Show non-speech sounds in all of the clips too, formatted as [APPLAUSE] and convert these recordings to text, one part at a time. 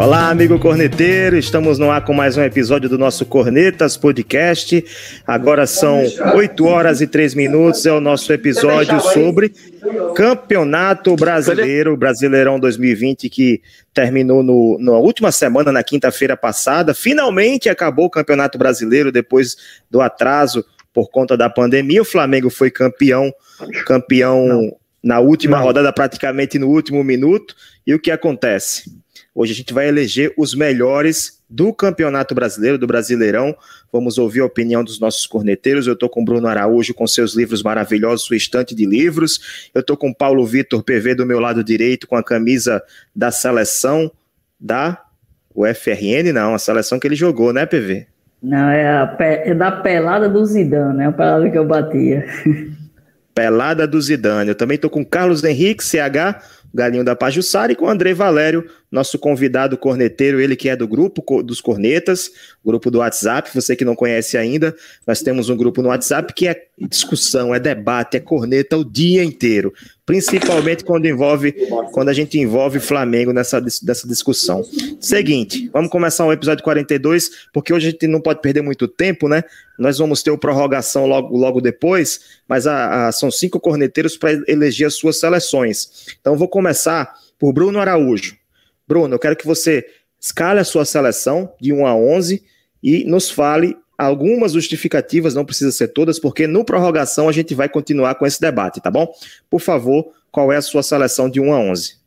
Olá, amigo corneteiro, estamos no ar com mais um episódio do nosso Cornetas Podcast. Agora são 8 horas e 3 minutos, é o nosso episódio sobre Campeonato Brasileiro, Brasileirão 2020, que terminou no, na última semana, na quinta-feira passada. Finalmente acabou o Campeonato Brasileiro depois do atraso por conta da pandemia. O Flamengo foi campeão, campeão Não. na última Não. rodada, praticamente no último minuto. E o que acontece? Hoje a gente vai eleger os melhores do Campeonato Brasileiro, do Brasileirão. Vamos ouvir a opinião dos nossos corneteiros. Eu estou com Bruno Araújo com seus livros maravilhosos, sua estante de livros. Eu estou com Paulo Vitor PV do meu lado direito com a camisa da seleção da UFRN, não, a seleção que ele jogou, né, PV? Não, é, a, é da pelada do Zidane, né? A pelada que eu batia. [LAUGHS] Pelada do Zidane. Eu também estou com Carlos Henrique, CH Galinho da Pajussara, e com o André Valério, nosso convidado corneteiro, ele que é do grupo dos cornetas, grupo do WhatsApp, você que não conhece ainda, nós temos um grupo no WhatsApp que é discussão, é debate, é corneta o dia inteiro, principalmente quando envolve, quando a gente envolve Flamengo nessa dessa discussão. Seguinte, vamos começar o episódio 42, porque hoje a gente não pode perder muito tempo, né? Nós vamos ter o prorrogação logo, logo depois, mas a, a, são cinco corneteiros para eleger as suas seleções. Então vou começar por Bruno Araújo. Bruno, eu quero que você escale a sua seleção de 1 a 11 e nos fale algumas justificativas, não precisa ser todas, porque no prorrogação a gente vai continuar com esse debate, tá bom? Por favor, qual é a sua seleção de 1 a 11?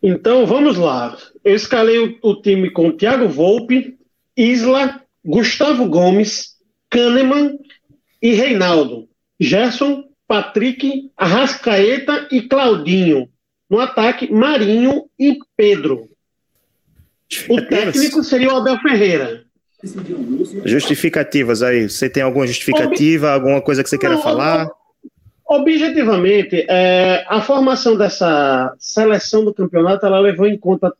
Então, vamos lá. Eu escalei o, o time com Thiago Volpe, Isla, Gustavo Gomes, Kahneman e Reinaldo. Gerson, Patrick, Arrascaeta e Claudinho. No ataque, Marinho e Pedro. O técnico seria o Abel Ferreira. Justificativas aí. Você tem alguma justificativa, Ob... alguma coisa que você queira Não, falar? Objetivamente, é, a formação dessa seleção do campeonato ela levou em conta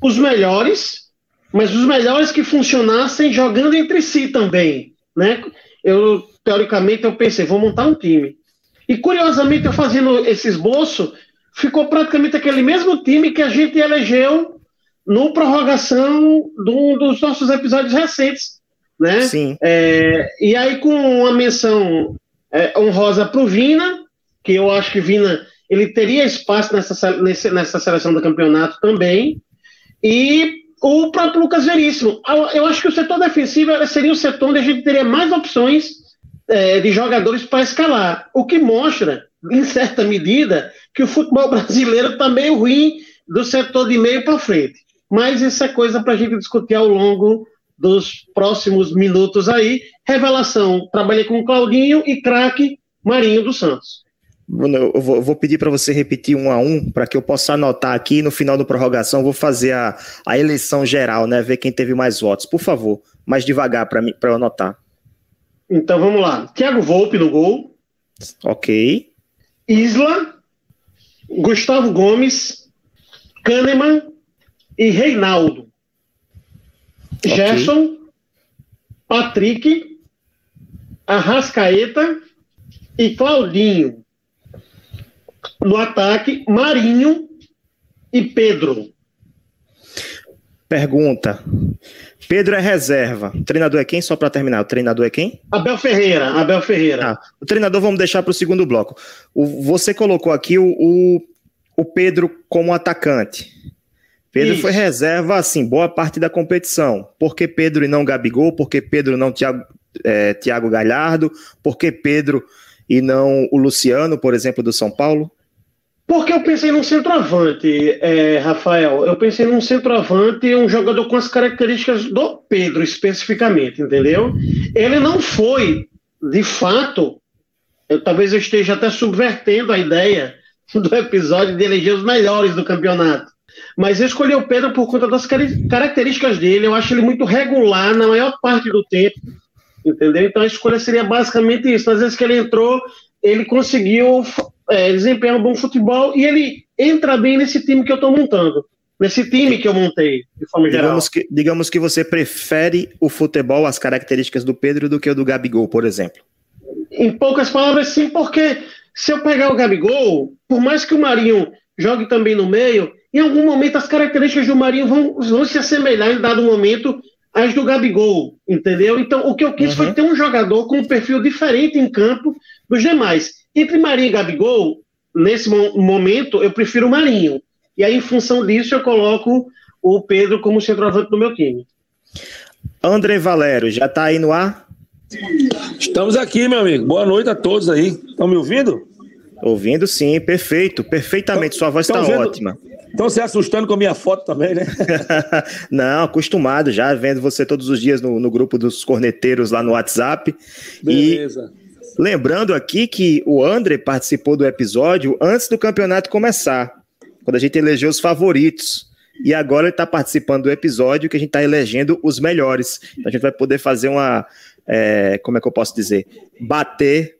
os melhores, mas os melhores que funcionassem jogando entre si também, né? Eu teoricamente eu pensei, vou montar um time. E curiosamente, eu fazendo esse esboço, ficou praticamente aquele mesmo time que a gente elegeu no prorrogação de um dos nossos episódios recentes, né? Sim. É, e aí com uma menção é, honrosa para o Vina, que eu acho que Vina ele teria espaço nessa, nessa seleção do campeonato também, e o próprio Lucas Veríssimo. Eu acho que o setor defensivo seria o setor onde a gente teria mais opções é, de jogadores para escalar, o que mostra, em certa medida, que o futebol [LAUGHS] brasileiro está meio ruim do setor de meio para frente. Mas isso é coisa para a gente discutir ao longo dos próximos minutos aí. Revelação: trabalhei com Claudinho e craque Marinho dos Santos. Bruno, eu vou, pedir para você repetir um a um, para que eu possa anotar aqui no final da prorrogação. Vou fazer a, a eleição geral, né? Ver quem teve mais votos. Por favor, mais devagar para eu anotar. Então vamos lá. Thiago Volpe no gol. Ok. Isla, Gustavo Gomes, Kahneman e Reinaldo. Okay. Gerson, Patrick, Arrascaeta e Claudinho. No ataque, Marinho e Pedro. Pergunta: Pedro é reserva. O treinador é quem? Só para terminar, o treinador é quem? Abel Ferreira. Abel Ferreira. Ah, o treinador vamos deixar para o segundo bloco. O, você colocou aqui o, o, o Pedro como atacante. Pedro Isso. foi reserva, assim, boa parte da competição. Por que Pedro e não Gabigol? Por que Pedro não Thiago, é, Thiago Galhardo? Por que Pedro e não o Luciano, por exemplo, do São Paulo? Porque eu pensei num centroavante, é, Rafael. Eu pensei num centroavante, um jogador com as características do Pedro, especificamente, entendeu? Ele não foi, de fato, eu, talvez eu esteja até subvertendo a ideia do episódio de eleger os melhores do campeonato. Mas eu escolhi o Pedro por conta das características dele. Eu acho ele muito regular na maior parte do tempo, entendeu? Então a escolha seria basicamente isso. Às vezes que ele entrou, ele conseguiu é, desempenhar um bom futebol e ele entra bem nesse time que eu estou montando. nesse time que eu montei, de forma geral. Digamos que, digamos que você prefere o futebol, as características do Pedro do que o do Gabigol, por exemplo. Em poucas palavras, sim, porque se eu pegar o Gabigol, por mais que o Marinho jogue também no meio, em algum momento as características do Marinho vão, vão se assemelhar em dado momento às do Gabigol, entendeu? Então, o que eu quis Uhum. foi ter um jogador com um perfil diferente em campo dos demais. Entre Marinho e Gabigol, nesse mo- momento, eu prefiro o Marinho. E aí, em função disso, eu coloco o Pedro como centroavante do meu time. André Valério, já tá aí no ar? Estamos aqui, meu amigo. Boa noite a todos aí. Estão me ouvindo? Ouvindo sim, perfeito, perfeitamente. Sua voz está ótima. Estão se assustando com a minha foto também, né? [LAUGHS] Não, acostumado já, vendo você todos os dias no, no grupo dos corneteiros lá no WhatsApp. E Beleza. Lembrando aqui que o André participou do episódio antes do campeonato começar, quando a gente elegeu os favoritos. E agora ele está participando do episódio que a gente está elegendo os melhores. Então a gente vai poder fazer uma. é, como é que eu posso dizer? Bater.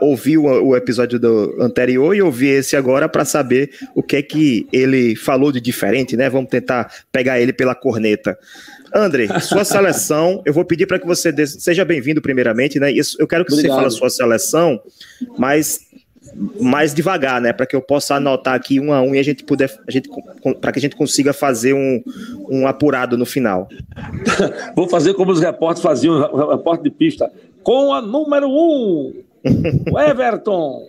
Ouvir o, o episódio do anterior e ouvir esse agora para saber o que é que ele falou de diferente, né? Vamos tentar pegar ele pela corneta. André, sua seleção, eu vou pedir para que você dê- seja bem-vindo primeiramente, né? Isso, eu quero que você Obrigado. fale a sua seleção, mas mais devagar, né? Para que eu possa anotar aqui um a um e a gente puder, a gente, para que a gente consiga fazer um, um apurado no final. [LAUGHS] Vou fazer como os repórteres faziam, o repórter de pista. Com a número 1, um, o Everton.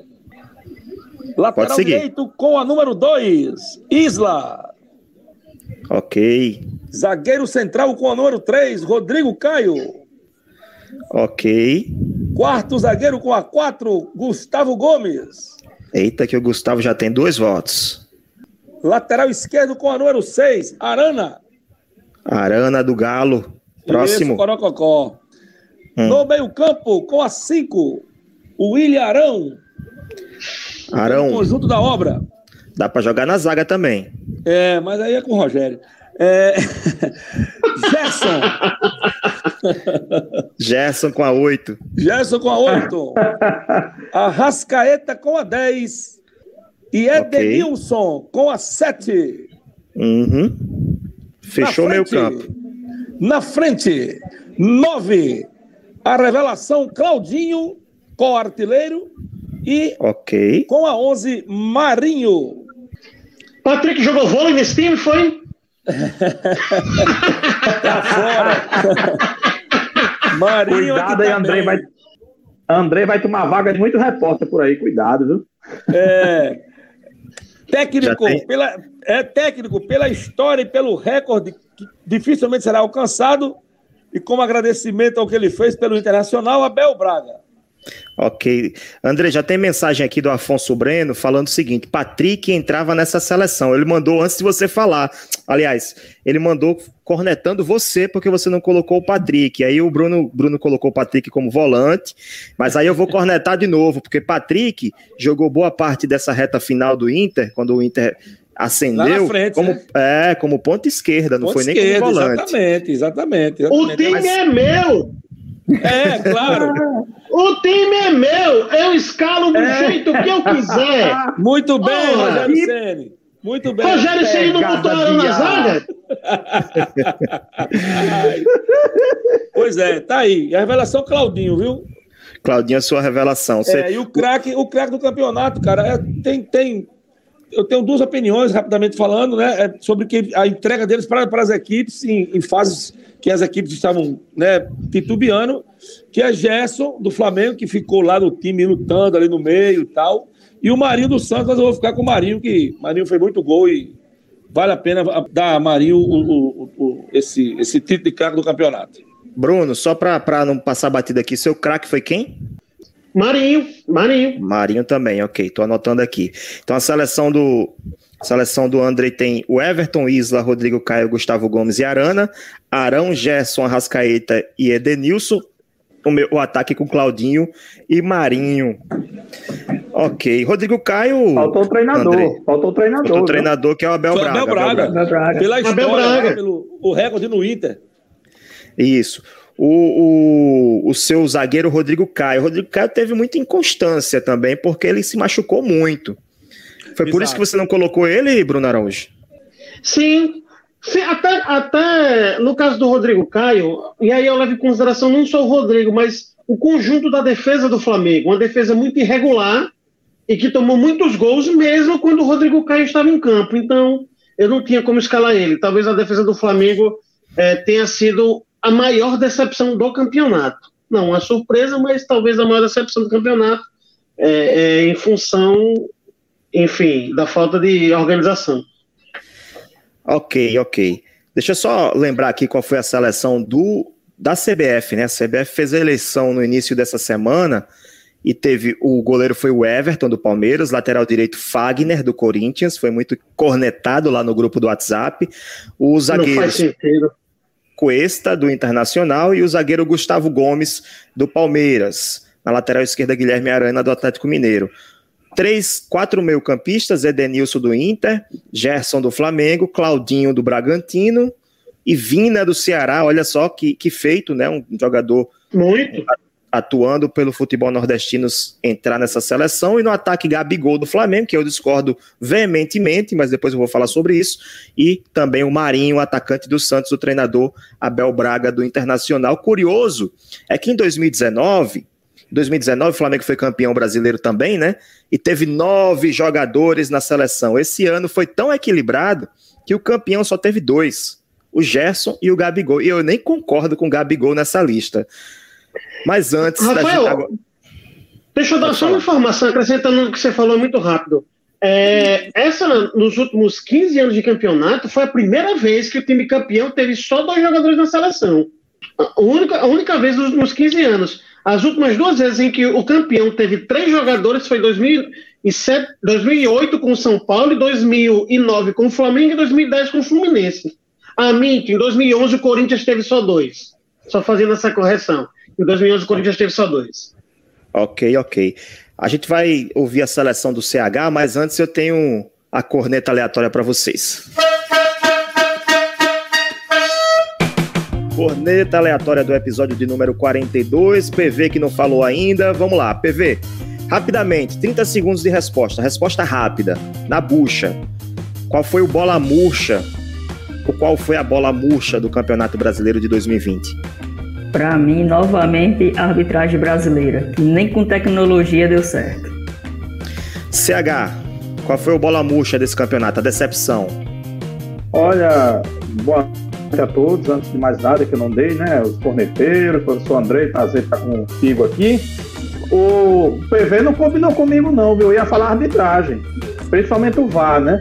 [LAUGHS] Lateral direito com a número 2, Isla. Ok, Zagueiro central com a número 3, Rodrigo Caio. ok. Quarto zagueiro com a 4, Gustavo Gomes. Eita, que o Gustavo já tem dois votos. Lateral esquerdo com a número 6, Arana. Arana do Galo, próximo. Isso, Corococó. Hum. No meio-campo, com a 5, o William Arão. Arão, conjunto da obra. dá para jogar na zaga também. É, mas aí é com o Rogério. É... [LAUGHS] Gerson. [LAUGHS] Gerson com a oito. Gerson com a 8. Arrascaeta com a 10. E Edenilson com a 7. Uhum. Fechou frente, campo. Na frente, 9. A revelação Claudinho com o artilheiro. E Ok. com a 11, Marinho. Patrick jogou vôlei nesse time, foi? Tá fora. Marinho é Cuidado aí, tá André bem. vai. André vai tomar vaga de muito repórter por aí, cuidado, viu? É, técnico, pela, é técnico pela história e pelo recorde que dificilmente será alcançado. E como agradecimento ao que ele fez pelo Internacional, Abel Braga. Ok. André, já tem mensagem aqui do Afonso Breno falando o seguinte: Patrick entrava nessa seleção. Ele mandou antes de você falar. Aliás, ele mandou cornetando você porque você não colocou o Patrick. Aí o Bruno, Bruno colocou o Patrick como volante. Mas aí eu vou cornetar de novo, porque Patrick jogou boa parte dessa reta final do Inter, quando o Inter Lá acendeu na frente, como, né? é, como ponta esquerda, não Ponto foi nem esquerdo, como volante. Exatamente, exatamente. O exatamente. time Mas- é meu! É, claro. [LAUGHS] O time é meu! Eu escalo do jeito que eu quiser! [LAUGHS] Muito bem, Rogério que- Ceni. Muito bem. Rogério Ceni não botou de na zaga? [LAUGHS] Pois é, tá aí. E a revelação Claudinho, viu? Claudinho, a sua revelação. Você- É, e o craque, o craque do campeonato, cara, é, tem, tem. Eu tenho duas opiniões, rapidamente falando, né? é sobre que a entrega deles para, para as equipes em, em fases que as equipes estavam né, titubeando, que é Gerson, do Flamengo, que ficou lá no time lutando ali no meio e tal. E o Marinho do Santos, mas eu vou ficar com o Marinho, que Marinho fez muito gol e vale a pena dar a Marinho o, o- o- esse, esse título de craque do campeonato. Bruno, só para não passar batida aqui, seu craque foi quem? Marinho, Marinho. Marinho também, ok, tô anotando aqui. Então a seleção do a seleção do André tem o Everton, Isla, Rodrigo Caio, Gustavo Gomes e Arana, Arão, Gerson, Arrascaeta e Edenilson. O, meu, o ataque com Claudinho e Marinho. Ok, Rodrigo Caio. Faltou o treinador. André. Faltou o treinador. Outro viu? treinador que é o Abel Braga. Abel Braga. Abel Braga. Pela Abel história, Braga. lá, pelo o recorde no Inter. Isso. O, o, o seu zagueiro Rodrigo Caio. O Rodrigo Caio teve muita inconstância também, porque ele se machucou muito. Foi por Exato. isso que você não colocou ele, Bruno Araújo? Sim, sim até, até no caso do Rodrigo Caio, e aí eu levo em consideração não só o Rodrigo, mas o conjunto da defesa do Flamengo, uma defesa muito irregular e que tomou muitos gols mesmo quando o Rodrigo Caio estava em campo. Então, eu não tinha como escalar ele. Talvez a defesa do Flamengo é, tenha sido a maior decepção do campeonato. Não uma surpresa, mas talvez a maior decepção do campeonato é, é em função, enfim, da falta de organização. Ok, ok. Deixa eu só lembrar aqui qual foi a seleção do da CBF, né? A CBF fez a eleição no início dessa semana e teve o goleiro foi o Everton do Palmeiras, lateral direito Fagner do Corinthians, foi muito cornetado lá no grupo do WhatsApp. O zagueiro Não faz sentido. Cuesta, do Internacional, e o zagueiro Gustavo Gomes, do Palmeiras. Na lateral esquerda, Guilherme Arana, do Atlético Mineiro. Três, quatro meio-campistas: Edenilson do Inter, Gerson do Flamengo, Claudinho do Bragantino e Vina do Ceará. Olha só que, que feito, né? Um jogador muito atuando pelo futebol nordestino entrar nessa seleção e no ataque Gabigol do Flamengo, que eu discordo veementemente, mas depois eu vou falar sobre isso, e também o Marinho, atacante do Santos, o treinador Abel Braga do Internacional. Curioso é que em 2019, 2019 o Flamengo foi campeão brasileiro também, né? E teve nove jogadores na seleção. Esse ano foi tão equilibrado que o campeão só teve dois, o Gerson e o Gabigol. E eu nem concordo com o Gabigol nessa lista. Mas antes Rafael, da gente... Deixa eu dar só uma informação, acrescentando o que você falou muito rápido. É, essa, nos últimos 15 anos de campeonato, foi a primeira vez que o time campeão teve só dois jogadores na seleção. A única, a única vez nos últimos 15 anos. As últimas duas vezes em que o campeão teve três jogadores foi 2007, 2008 com o São Paulo, 2009 com o Flamengo e 2010 com o Fluminense. A mim, em 2011 o Corinthians teve só dois. Só fazendo essa correção. Em 2011 o Corinthians teve só dois. Ok, ok. A gente vai ouvir a seleção do CH, mas antes eu tenho a corneta aleatória para vocês. Corneta aleatória do episódio de número 42, PV que não falou ainda. Vamos lá, PV. Rapidamente, 30 segundos de resposta. Resposta rápida, na bucha. Qual foi o bola murcha? Ou qual foi a bola murcha do Campeonato Brasileiro de 2020? Para mim, novamente, a arbitragem brasileira, que nem com tecnologia deu certo. CH, qual foi o bola murcha desse campeonato, a decepção? Olha, boa noite a todos, antes de mais nada que eu não dei, né? Os corneteiros, o professor André, prazer estar contigo aqui. O PV não combinou comigo, não, viu? Eu ia falar arbitragem, principalmente o VAR, né?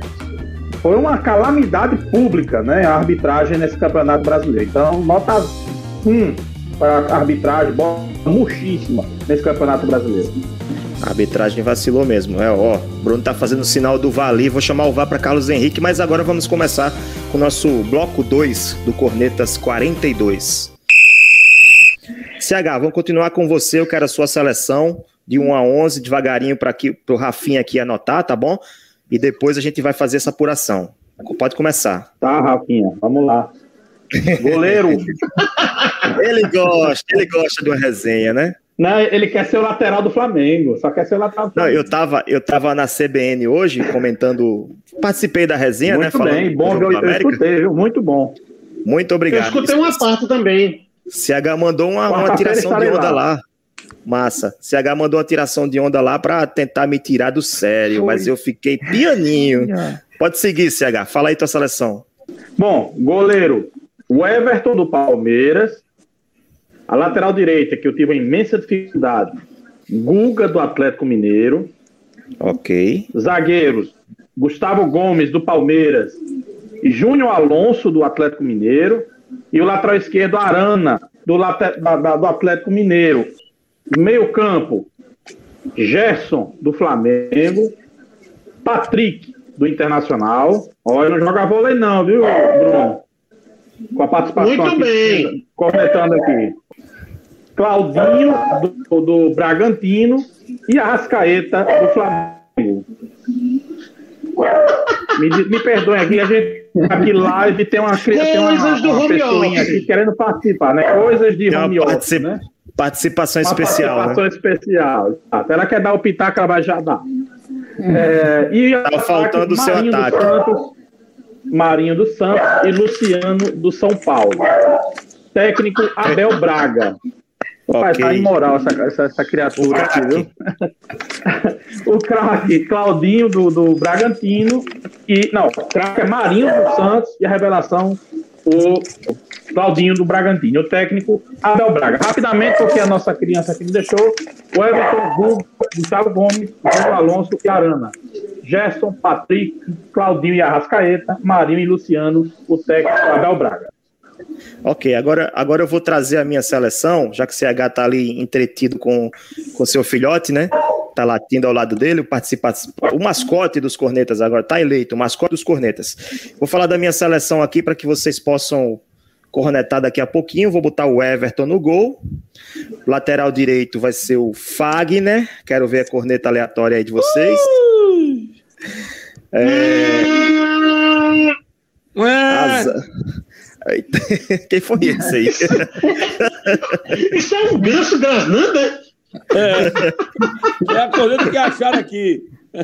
Foi uma calamidade pública, né? A arbitragem nesse campeonato brasileiro. Então, nota 1 para arbitragem, bola murchíssima nesse Campeonato Brasileiro. A arbitragem vacilou mesmo. É, ó, Bruno tá fazendo o sinal do Vali, vou chamar o VAR para Carlos Henrique, mas agora vamos começar com o nosso bloco 2 do Cornetas 42. CH, vamos continuar com você, eu quero a sua seleção de 1 a 11, devagarinho para o Rafinha aqui anotar, tá bom? E depois a gente vai fazer essa apuração. Pode começar. Tá, Rafinha, vamos lá. [LAUGHS] Goleiro. Ele gosta, ele gosta de uma resenha, né? Não, ele quer ser o lateral do Flamengo, só quer ser o lateral do Flamengo. Não, eu tava, eu tava na CBN hoje comentando, participei da resenha, muito né? Muito bem, bom, eu, eu escutei, viu? Muito bom. Muito obrigado. Eu escutei uma parte também. CH mandou uma, uma tiração de onda lá. lá. Massa. CH mandou uma tiração de onda lá para tentar me tirar do sério, Foi. mas eu fiquei pianinho. [LAUGHS] Pode seguir, CH. Fala aí tua seleção. Bom, goleiro, o Everton do Palmeiras, a lateral direita, que eu tive uma imensa dificuldade, Guga do Atlético Mineiro. Ok. Zagueiros, Gustavo Gomes do Palmeiras e Júnior Alonso do Atlético Mineiro. E o lateral esquerdo, Arana, do, do Atlético Mineiro. Meio campo, Gerson do Flamengo, Patrick do Internacional. Olha, não joga vôlei não, viu, Bruno? com a participação Muito aqui, bem. comentando aqui. Claudinho, do, do Bragantino, e a Rascaeta, do Flamengo. Me, me perdoem aqui, a gente aqui live tem uma, tem uma, uma pessoinha aqui querendo participar, né? Coisas de home office, né? Participação especial. Participação né? especial. Ah, ela quer dar o pitaco, ela vai já dar. É, e tá faltando o seu ataque. Santos, Marinho do Santos e Luciano do São Paulo. Técnico Abel Braga. Pai, Ok. tá imoral essa, essa, essa criatura aqui, viu? [LAUGHS] o craque Claudinho do, do Bragantino e. Não, o craque é Marinho do Santos e a revelação o Claudinho do Bragantino. O técnico Abel Braga. Rapidamente, porque a nossa criança aqui me deixou, o Everton, Hugo, Gustavo Gomes, João Alonso e Arana. Gerson, Patrick, Claudinho e Arrascaeta, Marinho e Luciano, o técnico Abel Braga. Ok, agora, agora eu vou trazer a minha seleção, já que o CH tá ali entretido com com seu filhote, né? Tá latindo ao lado dele, o o mascote dos cornetas agora tá eleito, o mascote dos cornetas. Vou falar da minha seleção aqui para que vocês possam cornetar daqui a pouquinho. Vou botar o Everton no gol. Lateral direito vai ser o Fagner. Quero ver a corneta aleatória aí de vocês. É, Asa- Aí, [LAUGHS] Quem foi esse aí? [LAUGHS] Isso é um ganso grasnando, né? É a corneta que acharam aqui. [LAUGHS]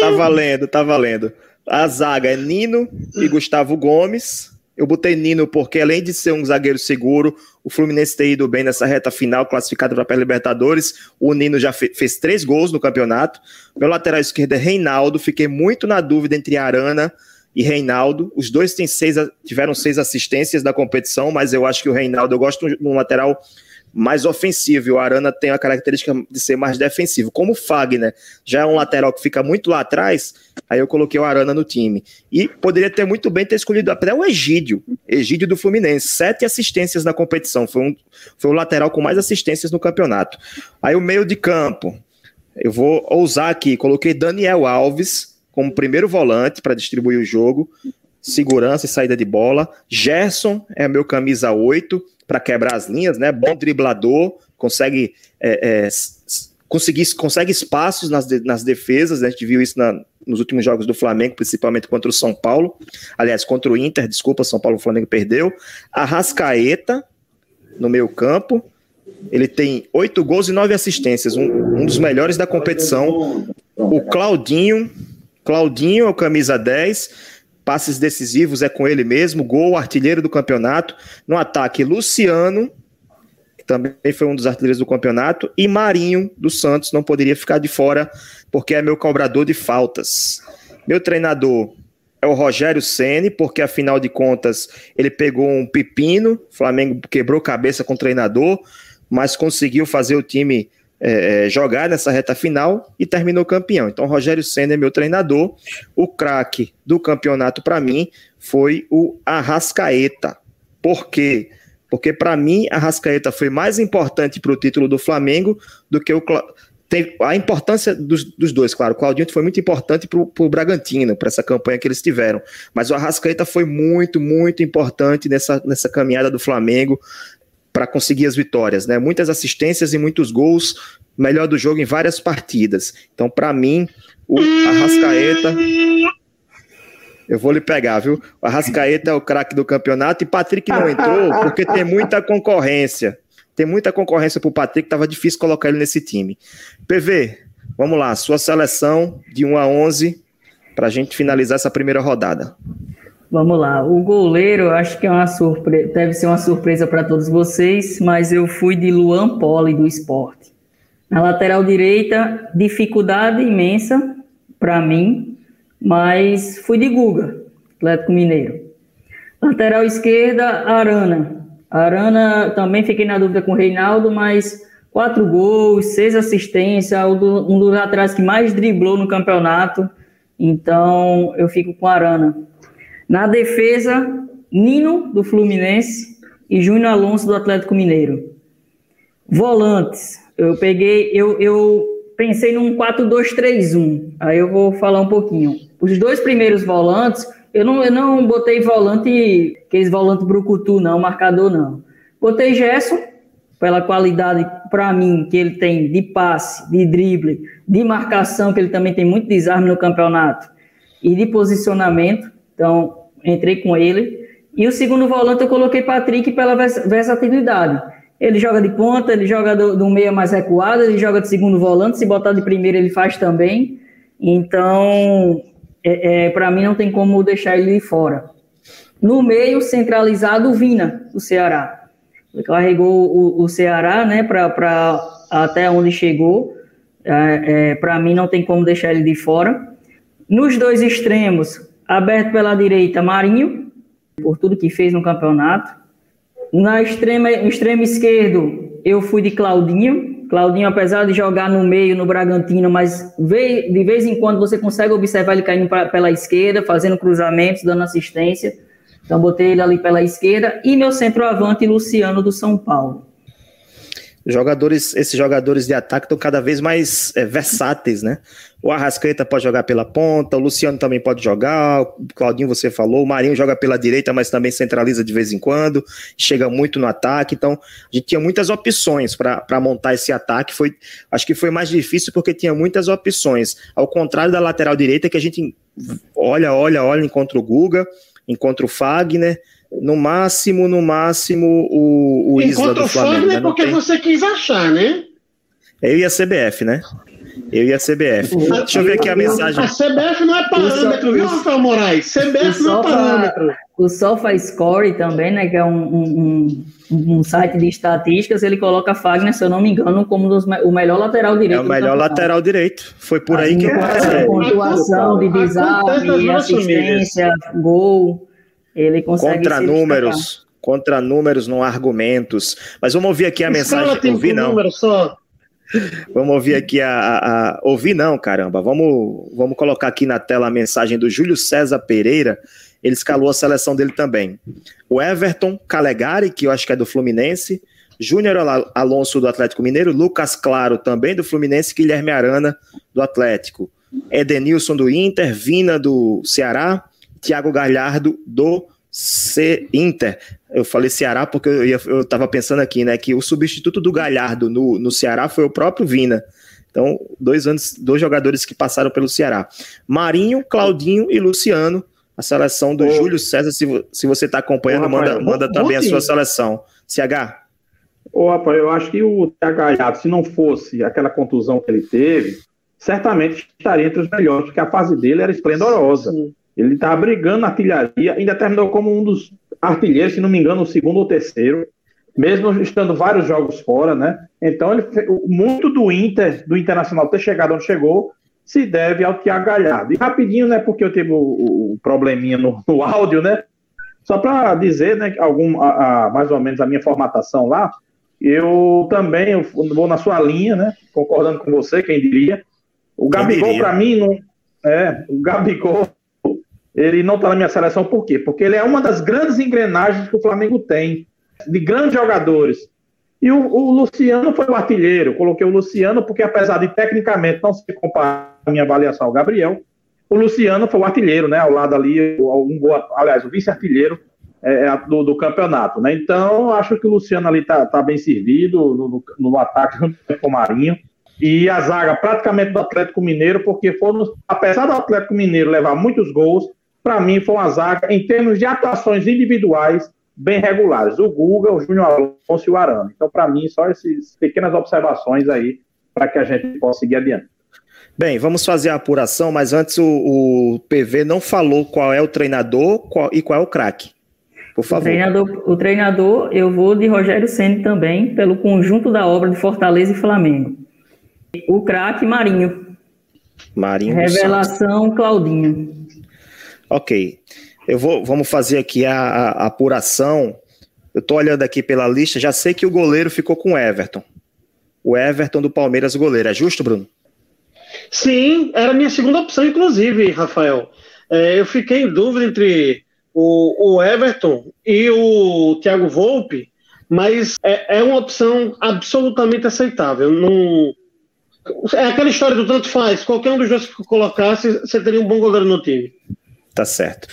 Tá valendo, tá valendo. A zaga é Nino e Gustavo Gomes. Eu botei Nino porque, além de ser um zagueiro seguro, o Fluminense ter ido bem nessa reta final, classificado para a Libertadores. O Nino já fe- fez três gols no campeonato. Meu lateral esquerdo é Reinaldo. Fiquei muito na dúvida entre Arana e Reinaldo. Os dois têm seis, tiveram seis assistências da competição, mas eu acho que o Reinaldo, eu gosto de um lateral mais ofensivo. E o Arana tem a característica de ser mais defensivo. Como o Fagner já é um lateral que fica muito lá atrás, aí eu coloquei o Arana no time. E poderia ter muito bem ter escolhido até o Egídio, Egídio do Fluminense. Sete assistências na competição. Foi, um, foi o lateral com mais assistências no campeonato. Aí o meio de campo. Eu vou ousar aqui. Coloquei Daniel Alves como primeiro volante para distribuir o jogo. Segurança e saída de bola. Gerson é meu camisa 8 para quebrar as linhas, né? Bom driblador, consegue é, é, conseguir, consegue espaços nas, de- nas defesas. né? A gente viu isso na- nos últimos jogos do Flamengo, principalmente contra o São Paulo. Aliás, contra o Inter, desculpa, São Paulo o Flamengo perdeu. Arrascaeta no meio campo. Ele tem oito gols e nove assistências, um, um dos melhores da competição. O Claudinho, Claudinho camisa 10, passes decisivos é com ele mesmo, gol, artilheiro do campeonato. No ataque, Luciano, que também foi um dos artilheiros do campeonato, e Marinho do Santos. Não poderia ficar de fora, porque é meu cobrador de faltas. Meu treinador é o Rogério Ceni, porque afinal de contas ele pegou um pepino, Flamengo quebrou cabeça com o treinador, mas conseguiu fazer o time é, jogar nessa reta final e terminou campeão. Então, Rogério Senna é meu treinador. O craque do campeonato para mim foi o Arrascaeta. Por quê? Porque para mim, Arrascaeta foi mais importante para o título do Flamengo do que o. Tem a importância dos, dos dois, claro. O Claudinho foi muito importante para o Bragantino, para essa campanha que eles tiveram. Mas o Arrascaeta foi muito, muito importante nessa, nessa caminhada do Flamengo para conseguir as vitórias, né? Muitas assistências e muitos gols, melhor do jogo em várias partidas. Então, para mim, o Arrascaeta eu vou lhe pegar, viu? O Arrascaeta é o craque do campeonato e Patrick não entrou porque tem muita concorrência. Tem muita concorrência pro Patrick, tava difícil colocar ele nesse time. PV, vamos lá, sua seleção de 1 a 11 pra gente finalizar essa primeira rodada. Vamos lá. O goleiro, acho que é uma surpresa, deve ser uma surpresa para todos vocês, mas eu fui de Luan Poli do esporte. Na lateral direita, dificuldade imensa para mim, mas fui de Guga, Atlético Mineiro. Lateral esquerda, Arana. Arana também fiquei na dúvida com o Reinaldo, mas quatro gols, seis assistências, um do- dos laterais que mais driblou no campeonato. Então eu fico com Arana. Na defesa, Nino, do Fluminense, e Júnior Alonso, do Atlético Mineiro. Volantes, eu peguei, eu, eu pensei num 4-2-3-1, aí eu vou falar um pouquinho. Os dois primeiros volantes, eu não, eu não botei volante, aqueles volantes brucutu não, marcador não. Botei Gerson, pela qualidade, para mim, que ele tem de passe, de drible, de marcação, que ele também tem muito desarme no campeonato, e de posicionamento. Então, entrei com ele. E o segundo volante eu coloquei Patrick pela vers- versatilidade. Ele joga de ponta, ele joga do, do meia mais recuado, ele joga de segundo volante. Se botar de primeiro, ele faz também. Então, é, é para mim não tem como deixar ele de fora. No meio, centralizado, o Vina, do Ceará. Ele carregou o, o Ceará né, para até onde chegou. É, é, para mim não tem como deixar ele de fora. Nos dois extremos, aberto pela direita, Marinho, por tudo que fez no campeonato. Na extrema, no extremo esquerdo, eu fui de Claudinho. Claudinho, apesar de jogar no meio, no Bragantino, mas de vez em quando você consegue observar ele caindo pra, pela esquerda, fazendo cruzamentos, dando assistência. Então, botei ele ali pela esquerda. E meu centroavante, Luciano, do São Paulo jogadores, esses jogadores de ataque estão cada vez mais é, versáteis, né? O Arrascaeta pode jogar pela ponta, o Luciano também pode jogar, o Claudinho você falou, o Marinho joga pela direita, mas também centraliza de vez em quando, chega muito no ataque, então a gente tinha muitas opções para montar esse ataque, foi, acho que foi mais difícil porque tinha muitas opções, ao contrário da lateral direita que a gente olha, olha, olha, encontra o Guga, encontra o Fagner, no máximo, no máximo, o, o Isla do Flamengo. Né? porque tem... você quis achar, né? Eu e a CBF, né? Eu e a CBF. A, Deixa eu ver aqui a mensagem. A CBF não é parâmetro, viu, Rafael Moraes? CBF não é parâmetro. O SofaScore também, né, que é um, um, um, site de estatísticas, ele coloca Fagner, se eu não me engano, como dos, o melhor lateral direito. É o melhor lateral direito. Foi por aí, aí que eu passei. Pontuação de desarme, assistência, gol. Ele consegue. Contra números, contra números, não argumentos. Mas vamos ouvir aqui a Escala mensagem. Ouvir não. Número só. Vamos ouvir aqui a, a, a, Ouvir não, caramba. Vamos, vamos colocar aqui na tela a mensagem do Júlio César Pereira. Ele escalou a seleção dele também. O Everton Calegari, que eu acho que é do Fluminense. Júnior Alonso do Atlético Mineiro. Lucas Claro, também do Fluminense. Guilherme Arana, do Atlético. Edenilson do Inter. Vina do Ceará. Thiago Galhardo do C Inter. Eu falei Ceará porque eu estava pensando aqui, né, que o substituto do Galhardo no, no Ceará foi o próprio Vina. Então, dois anos, dois jogadores que passaram pelo Ceará. Marinho, Claudinho e Luciano. A seleção do Ô. Júlio César, se, se você está acompanhando, Ô, manda, manda também a sua seleção. CH. Ô, rapaz, eu acho que o Galhardo, se não fosse aquela contusão que ele teve, certamente estaria entre os melhores, porque a fase dele era esplendorosa. Sim. Ele estava brigando na artilharia, ainda terminou como um dos artilheiros, se não me engano, o segundo ou terceiro, mesmo estando vários jogos fora, né? Então, ele, muito do Inter, do Internacional ter chegado onde chegou, se deve ao Thiago Galhardo. E rapidinho, né? Porque eu tive o, o probleminha no, no, áudio, né? Só para dizer, né? Algum, a, a, mais ou menos a minha formatação lá, eu também eu vou na sua linha, né? Concordando com você, quem diria. O Gabigol, para mim, não. É, o Gabigol ele não está na minha seleção por quê? Porque ele é uma das grandes engrenagens que o Flamengo tem, de grandes jogadores. E o, o Luciano foi o artilheiro. Coloquei o Luciano porque, apesar de tecnicamente não se comparar a minha avaliação ao Gabriel, o Luciano foi o artilheiro, né? Ao lado ali, um gol, aliás, o vice-artilheiro é, é, do, do, campeonato, né? Então, acho que o Luciano ali está tá bem servido no, no, no ataque com o Marinho e a zaga praticamente do Atlético Mineiro, porque foram, apesar do Atlético Mineiro levar muitos gols, para mim, foi uma zaga, em termos de atuações individuais, bem regulares. O Guga, o Júnior Alonso e o Arana. Então, para mim, só essas pequenas observações aí para que a gente possa seguir adiante. Bem, vamos fazer a apuração, mas antes o, o PV não falou qual é o treinador qual, e qual é o craque. Por favor. O treinador, o treinador, eu vou de Rogério Ceni também, pelo conjunto da obra de Fortaleza e Flamengo. O craque, Marinho. Marinho. Revelação, Claudinho. Ok. Eu vou, vamos fazer aqui a, a apuração. Eu estou olhando aqui pela lista, já sei que o goleiro ficou com o Everton. O Everton do Palmeiras, goleiro. É justo, Bruno? Sim, era a minha segunda opção, inclusive, Rafael. É, eu fiquei em dúvida entre o, o Everton e o Thiago Volpe, mas é, é, uma opção absolutamente aceitável. Não, é aquela história do tanto faz. Qualquer um dos dois que colocasse, você teria um bom goleiro no time. Tá certo.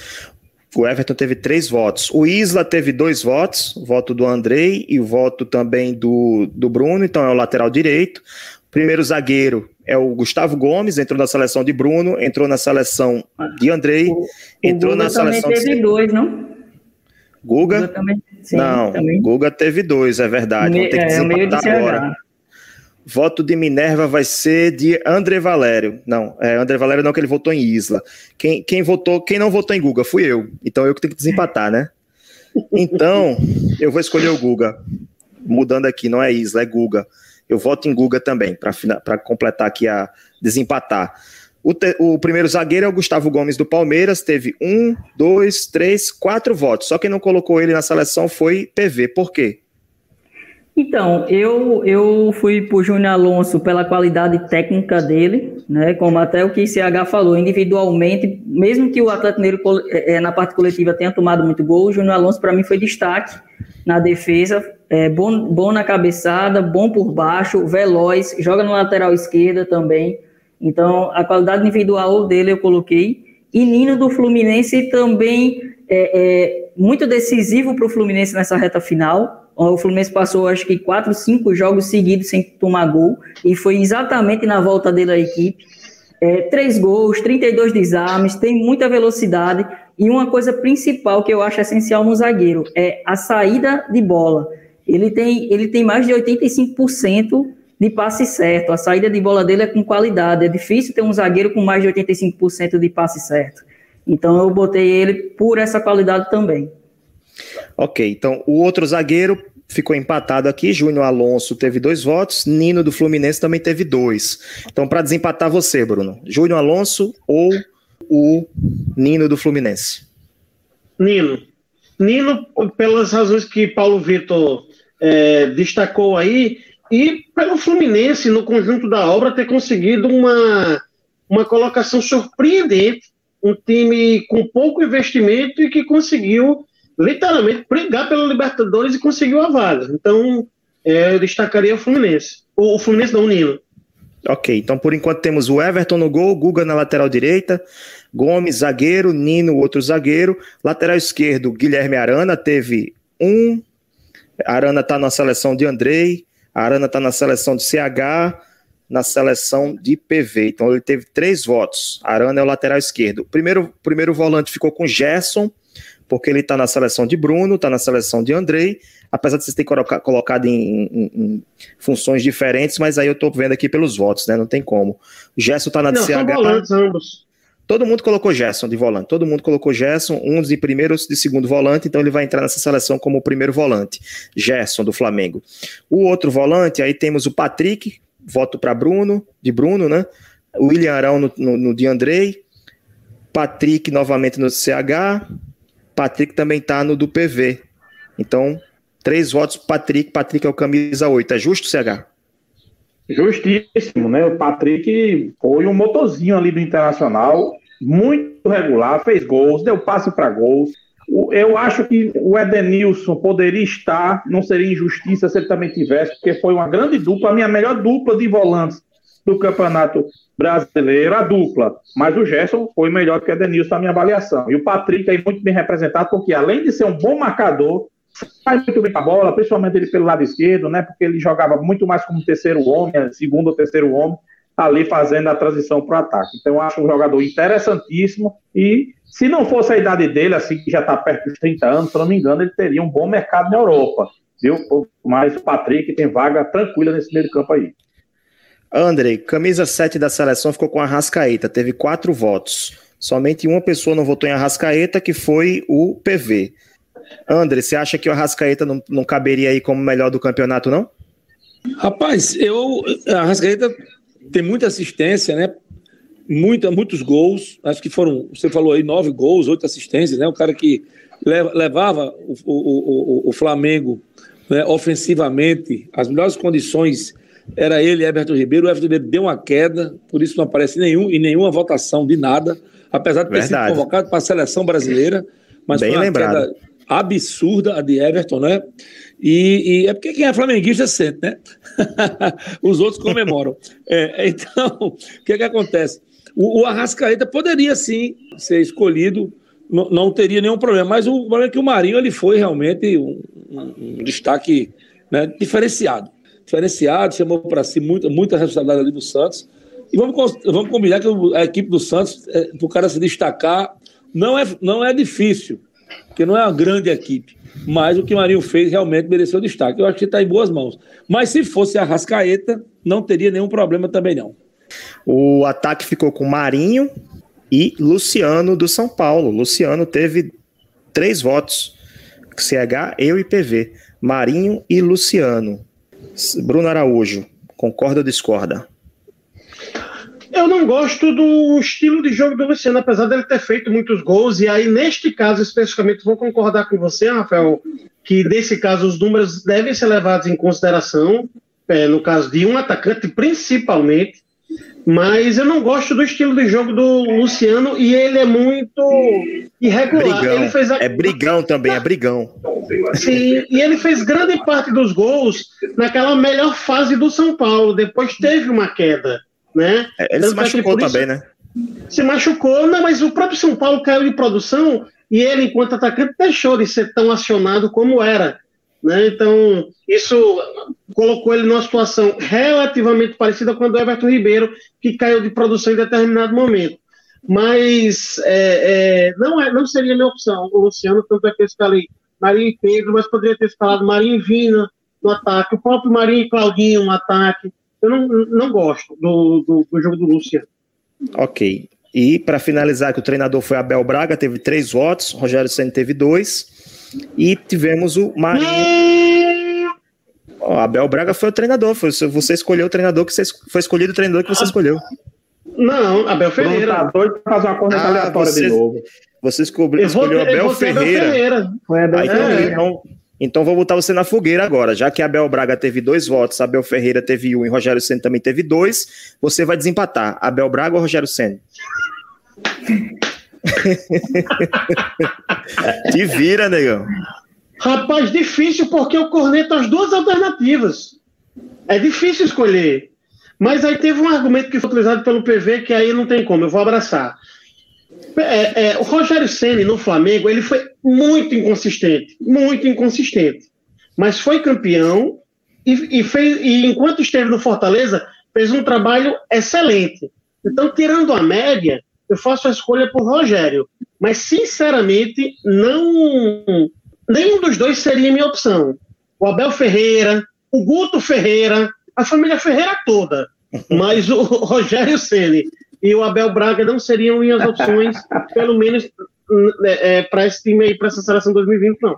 O Everton teve três votos. O Isla teve dois votos, o voto do Andrei e o voto também do, do Bruno, então é o lateral direito. O primeiro zagueiro é o Gustavo Gomes, entrou na seleção de Bruno, entrou na seleção de Andrei, o, entrou o na seleção teve de... dois, não? Guga? Guga também, sim, não, também. Guga teve dois, é verdade. Me, é, o meio de agora. Voto de Minerva vai ser de André Valério. Não, é André Valério não, que ele votou em Isla. Quem, quem votou, quem não votou em Guga fui eu. Então eu que tenho que desempatar, né? Então, eu vou escolher o Guga. Mudando aqui, não é Isla, é Guga. Eu voto em Guga também, para completar aqui a desempatar. O, te, o, primeiro zagueiro é o Gustavo Gomes do Palmeiras, teve um, dois, três, quatro votos. Só quem não colocou ele na seleção foi PV. Por quê? Então, eu, eu fui por Júnior Alonso pela qualidade técnica dele, né? Como até o que CH falou, individualmente, mesmo que o Atlético é, na parte coletiva tenha tomado muito gol, o Júnior Alonso para mim foi destaque na defesa, é, bom, bom na cabeçada, bom por baixo, veloz, joga no lateral esquerda também. Então, a qualidade individual dele eu coloquei. E Nino do Fluminense também é, é muito decisivo para o Fluminense nessa reta final o Fluminense passou, acho que, quatro, cinco jogos seguidos sem tomar gol, e foi exatamente na volta dele à equipe. É, três gols, 32 desarmes, tem muita velocidade, e uma coisa principal que eu acho essencial no zagueiro é a saída de bola. Ele tem, ele tem mais de 85% de passe certo, a saída de bola dele é com qualidade, é difícil ter um zagueiro com mais de 85% de passe certo. Então eu botei ele por essa qualidade também. Ok, então o outro zagueiro ficou empatado aqui. Júnior Alonso teve dois votos, Nino do Fluminense também teve dois. Então, para desempatar você, Bruno, Júnior Alonso ou o Nino do Fluminense? Nino. Nino, pelas razões que Paulo Vitor é, destacou aí, e pelo Fluminense, no conjunto da obra, ter conseguido uma, uma colocação surpreendente. Um time com pouco investimento e que conseguiu literalmente brigar pela Libertadores e conseguiu a vaga. Então, é, eu destacaria o Fluminense. O, o Fluminense não, o Nino. Ok, então por enquanto temos o Everton no gol, Guga na lateral direita, Gomes, zagueiro, Nino, outro zagueiro. Lateral esquerdo, Guilherme Arana, teve um. Arana está na seleção de Andrei, Arana está na seleção de CH, na seleção de PV. Então ele teve três votos. Arana é o lateral esquerdo. Primeiro, primeiro volante ficou com Gerson, porque ele está na seleção de Bruno, está na seleção de Andrei, apesar de vocês terem colocado em, em, em, funções diferentes, mas aí eu estou vendo aqui pelos votos, né? Não tem como. Gerson está na Não, CH. Volantes, ambos. Todo mundo colocou Gerson de volante, todo mundo colocou Gerson, uns de primeiro, de segundo volante, então ele vai entrar nessa seleção como o primeiro volante. Gerson, do Flamengo. O outro volante, aí temos o Patrick, voto para Bruno, de Bruno, né? O William Arão no, no, no de Andrei, Patrick novamente no CH, Patrick também tá no do PV. Então, três votos Patrick. Patrick é o camisa 8. É justo, CH? Justíssimo, né? O Patrick foi um motorzinho ali do Internacional, muito regular, fez gols, deu passe para gols. Eu acho que o Edenilson poderia estar, não seria injustiça se ele também tivesse, porque foi uma grande dupla, a minha melhor dupla de volantes do Campeonato Brasileiro, a dupla. Mas o Gerson foi melhor que o Edenilson na minha avaliação. E o Patrick aí muito bem representado, porque além de ser um bom marcador, faz muito bem a bola, principalmente ele pelo lado esquerdo, né? Porque ele jogava muito mais como terceiro homem, segundo ou terceiro homem, ali fazendo a transição para o ataque. Então, eu acho um jogador interessantíssimo e se não fosse a idade dele, assim, que já está perto dos 30 anos, se não me engano, ele teria um bom mercado na Europa. Viu? Mas o Patrick tem vaga tranquila nesse meio campo aí. Andrei, camisa 7 da seleção ficou com a Rascaeta, teve quatro votos. Somente uma pessoa não votou em Arrascaeta, que foi o PV. André, você acha que o Arrascaeta não, não caberia aí como melhor do campeonato, não? Rapaz, eu. A Arrascaeta tem muita assistência, né? Muita, muitos gols. Acho que foram, você falou aí, nove gols, oito assistências, né? O cara que levava o, o, o, o Flamengo né, ofensivamente, as melhores condições era ele, Everton Ribeiro. O Everton Ribeiro deu uma queda, por isso não aparece nenhum, em nenhuma votação de nada, apesar de ter Verdade. sido convocado para a seleção brasileira. Mas Bem foi uma lembrado. queda absurda a de Everton, né? E, e, é porque quem é flamenguista sente, né? [LAUGHS] Os outros comemoram. [LAUGHS] É, então, [LAUGHS] o que, que acontece? O, o Arrascaeta poderia sim ser escolhido, não, não, teria nenhum problema, mas o problema é que o Marinho ele foi realmente um, um, um destaque né, diferenciado diferenciado, chamou para si muita, muita responsabilidade ali do Santos. E vamos, vamos combinar que a equipe do Santos, é, para o cara se destacar, não é, não é difícil. porque não é uma grande equipe. Mas o que o Marinho fez realmente mereceu destaque. Eu acho que está em boas mãos. Mas se fosse a Rascaeta, não teria nenhum problema também, não. O ataque ficou com Marinho e Luciano do São Paulo. Luciano teve três votos. CH, eu e PV. Marinho e Luciano. Bruno Araújo, concorda ou discorda? Eu não gosto do estilo de jogo do Luciano, apesar dele ter feito muitos gols. E aí, neste caso especificamente, vou concordar com você, Rafael, que nesse caso os números devem ser levados em consideração, é, no caso de um atacante, principalmente. Mas eu não gosto do estilo de jogo do Luciano e ele é muito irregular. Brigão. Ele fez a... É brigão também, é brigão. Sim, e ele fez grande parte dos gols naquela melhor fase do São Paulo. Depois teve uma queda, né? É, ele se machucou também, né? Se machucou, não, mas o próprio São Paulo caiu de produção e ele, enquanto atacante, deixou de ser tão acionado como era. Né? Então, isso colocou ele numa situação relativamente parecida com a do Everton Ribeiro, que caiu de produção em determinado momento. Mas é, é, não, é, não seria minha opção. O Luciano, tanto é que eu escalei Marinho e Pedro, mas poderia ter escalado Marinho e Vina no ataque, o próprio Marinho e Claudinho no ataque. Eu não, não gosto do, do, do jogo do Luciano. Ok. E para finalizar, que o treinador foi Abel Braga, teve três votos, Rogério Senna teve dois. E tivemos o Marinho. Oh, Abel Braga foi o treinador. Foi, você escolheu o treinador que você foi escolhido o treinador que você escolheu. Não, Abel Ferreira. Tá doido pra fazer uma corneta ah, aleatória você, de novo. Você escolheu, escolheu Abel, Ferreira. Abel Ferreira. Foi Abel ah, então, Ferreira. Então, então vou botar você na fogueira agora. Já que Abel Braga teve dois votos, Abel Ferreira teve um e Rogério Senna também teve dois, você vai desempatar. Abel Braga ou Rogério Senna? [LAUGHS] Te vira, negão. Rapaz, difícil porque eu corneto as duas alternativas. É difícil escolher. Mas aí teve um argumento que foi utilizado pelo PV que aí não tem como, eu vou abraçar. É, é, o Rogério Ceni no Flamengo ele foi muito inconsistente, muito inconsistente. Mas foi campeão e, e, fez, e enquanto esteve no Fortaleza fez um trabalho excelente. Então, tirando a média, eu faço a escolha por Rogério. Mas, sinceramente, não. Nenhum dos dois seria minha opção. O Abel Ferreira, o Guto Ferreira, a família Ferreira toda. [LAUGHS] Mas o Rogério Ceni e o Abel Braga não seriam minhas opções, pelo menos é, para esse time aí, para essa seleção 2020, não.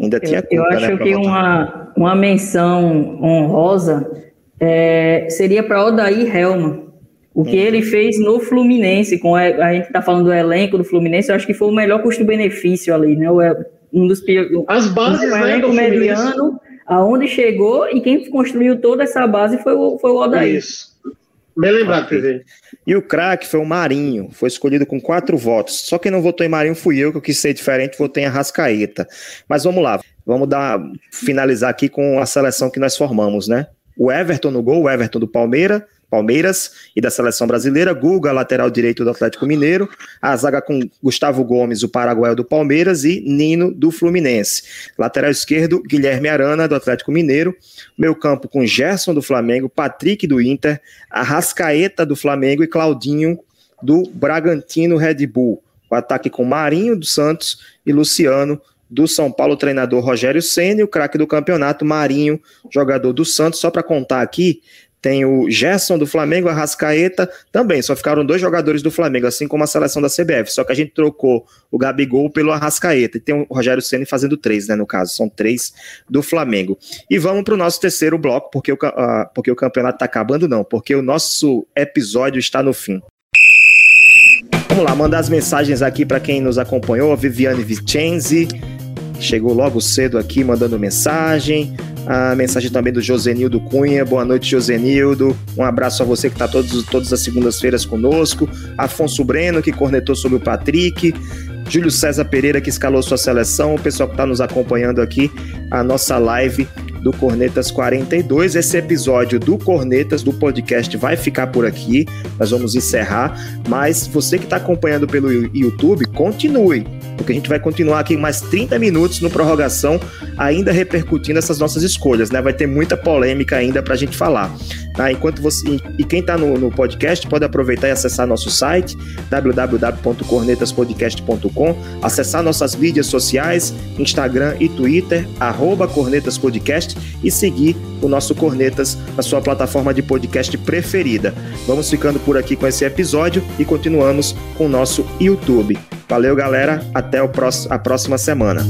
Ainda tinha Eu, eu culpa, acho né, que uma, uma menção honrosa é, seria para Odair Helman. O que ele fez no Fluminense, com a, a gente está falando do elenco do Fluminense, eu acho que foi o melhor custo-benefício ali, né? O- Um dos piores. As bases, um né, elenco do Fluminense. mediano, aonde chegou e quem construiu toda essa base foi o, foi o Odair. Isso. Bem lembrado. PV. E o craque foi o Marinho, foi escolhido com quatro votos. Só quem não votou em Marinho fui eu, que eu quis ser diferente, votei em Arrascaeta. Mas vamos lá, vamos dar, finalizar aqui com a seleção que nós formamos, né? O Everton no gol, o Everton do Palmeira, Palmeiras e da seleção brasileira, Guga, lateral direito do Atlético Mineiro, a zaga com Gustavo Gomes, o paraguaio do Palmeiras e Nino do Fluminense. Lateral esquerdo, Guilherme Arana do Atlético Mineiro, meu campo com Gerson do Flamengo, Patrick do Inter, Arrascaeta do Flamengo e Claudinho do Bragantino Red Bull. O ataque com Marinho do Santos e Luciano do São Paulo, treinador Rogério e o craque do campeonato, Marinho, jogador do Santos. Só para contar aqui, tem o Gerson do Flamengo, Arrascaeta também. Só ficaram dois jogadores do Flamengo, assim como a seleção da CBF. Só que a gente trocou o Gabigol pelo Arrascaeta. E tem o Rogério Senna fazendo três, né? No caso, são três do Flamengo. E vamos para o nosso terceiro bloco, porque o, ah, porque o campeonato está acabando, não, porque o nosso episódio está no fim. Vamos lá, mandar as mensagens aqui para quem nos acompanhou. Viviane Vicenzi chegou logo cedo aqui mandando mensagem. A mensagem também do Josenildo Cunha. Boa noite, Josenildo. Um abraço a você que está todas as segundas-feiras conosco. Afonso Breno, que cornetou sobre o Patrick. Júlio César Pereira, que escalou sua seleção. O pessoal que está nos acompanhando aqui, a nossa live do Cornetas 42. Esse episódio do Cornetas, do podcast, vai ficar por aqui. Nós vamos encerrar. Mas você que está acompanhando pelo YouTube, continue. Porque a gente vai continuar aqui mais 30 minutos no prorrogação, ainda repercutindo essas nossas escolhas, né? Vai ter muita polêmica ainda para a gente falar. Tá? Enquanto você, e quem está no, no, podcast pode aproveitar e acessar nosso site www.cornetaspodcast.com, acessar nossas mídias sociais, Instagram e Twitter, cornetaspodcast e seguir o nosso Cornetas na sua plataforma de podcast preferida. Vamos ficando por aqui com esse episódio e continuamos com o nosso YouTube. Valeu, galera. Até o próximo, a próxima semana.